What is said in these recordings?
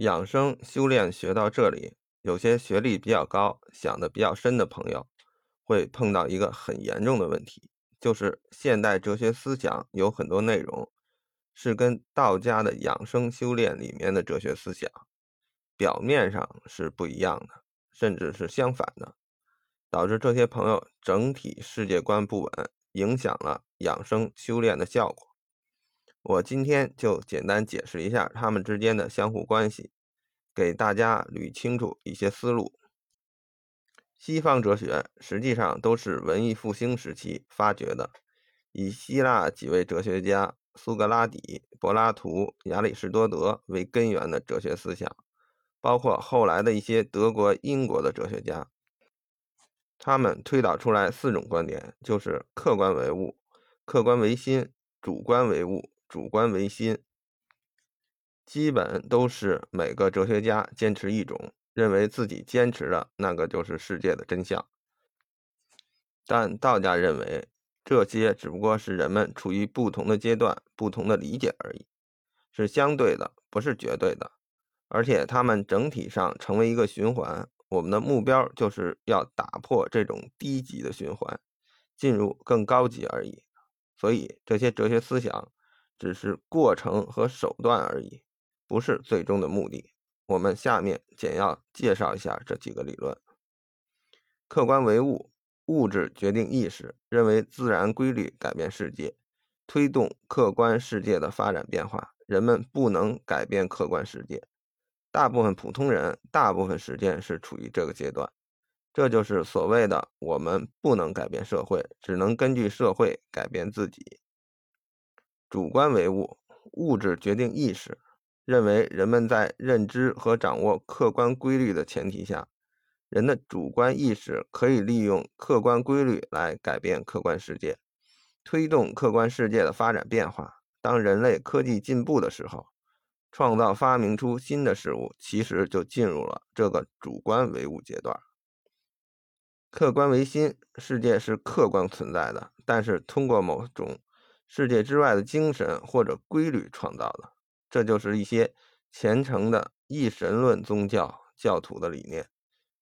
养生修炼学到这里，有些学历比较高、想的比较深的朋友，会碰到一个很严重的问题，就是现代哲学思想有很多内容是跟道家的养生修炼里面的哲学思想表面上是不一样的，甚至是相反的，导致这些朋友整体世界观不稳，影响了养生修炼的效果。我今天就简单解释一下他们之间的相互关系，给大家捋清楚一些思路。西方哲学实际上都是文艺复兴时期发掘的，以希腊几位哲学家苏格拉底、柏拉图、亚里士多德为根源的哲学思想，包括后来的一些德国、英国的哲学家，他们推导出来四种观点，就是客观唯物、客观唯心、主观唯物。主观唯心，基本都是每个哲学家坚持一种，认为自己坚持的那个就是世界的真相。但道家认为，这些只不过是人们处于不同的阶段、不同的理解而已，是相对的，不是绝对的。而且他们整体上成为一个循环，我们的目标就是要打破这种低级的循环，进入更高级而已。所以这些哲学思想。只是过程和手段而已，不是最终的目的。我们下面简要介绍一下这几个理论：客观唯物，物质决定意识，认为自然规律改变世界，推动客观世界的发展变化。人们不能改变客观世界，大部分普通人大部分时间是处于这个阶段。这就是所谓的“我们不能改变社会，只能根据社会改变自己”。主观唯物，物质决定意识，认为人们在认知和掌握客观规律的前提下，人的主观意识可以利用客观规律来改变客观世界，推动客观世界的发展变化。当人类科技进步的时候，创造发明出新的事物，其实就进入了这个主观唯物阶段。客观唯心，世界是客观存在的，但是通过某种。世界之外的精神或者规律创造的，这就是一些虔诚的一神论宗教教徒的理念。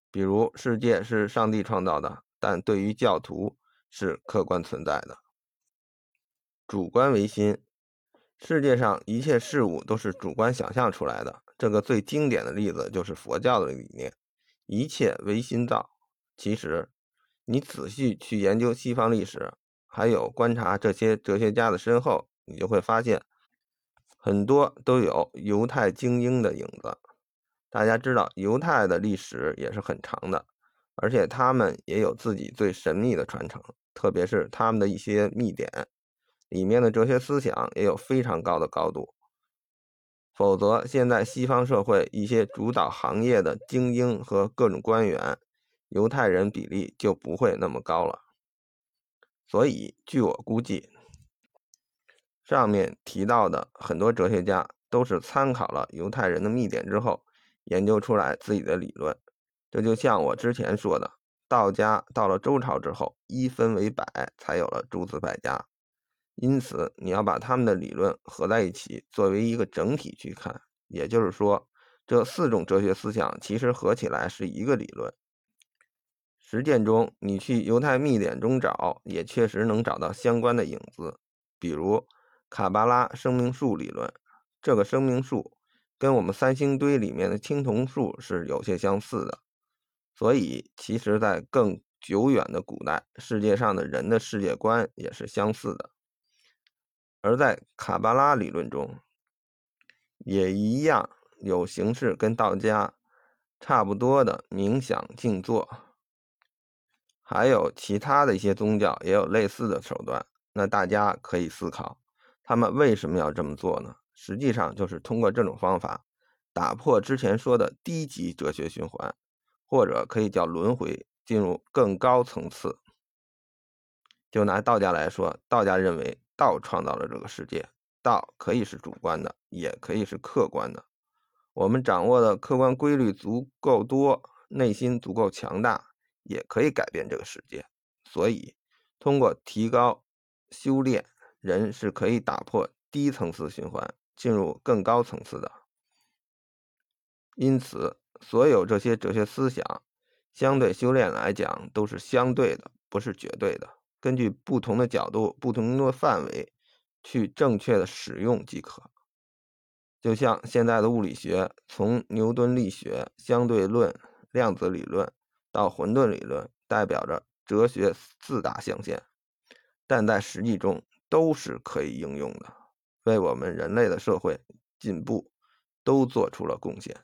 比如，世界是上帝创造的，但对于教徒是客观存在的。主观唯心，世界上一切事物都是主观想象出来的。这个最经典的例子就是佛教的理念：一切唯心造。其实，你仔细去研究西方历史。还有观察这些哲学家的身后，你就会发现，很多都有犹太精英的影子。大家知道，犹太的历史也是很长的，而且他们也有自己最神秘的传承，特别是他们的一些秘典里面的哲学思想也有非常高的高度。否则，现在西方社会一些主导行业的精英和各种官员，犹太人比例就不会那么高了。所以，据我估计，上面提到的很多哲学家都是参考了犹太人的秘典之后，研究出来自己的理论。这就像我之前说的，道家到了周朝之后，一分为百，才有了诸子百家。因此，你要把他们的理论合在一起，作为一个整体去看。也就是说，这四种哲学思想其实合起来是一个理论。实践中，你去犹太秘典中找，也确实能找到相关的影子。比如卡巴拉生命树理论，这个生命树跟我们三星堆里面的青铜树是有些相似的。所以，其实，在更久远的古代，世界上的人的世界观也是相似的。而在卡巴拉理论中，也一样有形式跟道家差不多的冥想静坐。还有其他的一些宗教也有类似的手段，那大家可以思考，他们为什么要这么做呢？实际上就是通过这种方法，打破之前说的低级哲学循环，或者可以叫轮回，进入更高层次。就拿道家来说，道家认为道创造了这个世界，道可以是主观的，也可以是客观的。我们掌握的客观规律足够多，内心足够强大。也可以改变这个世界，所以通过提高修炼，人是可以打破低层次循环，进入更高层次的。因此，所有这些哲学思想，相对修炼来讲都是相对的，不是绝对的。根据不同的角度、不同的范围，去正确的使用即可。就像现在的物理学，从牛顿力学、相对论、量子理论到混沌理论，代表着哲学四大象限，但在实际中都是可以应用的，为我们人类的社会进步都做出了贡献。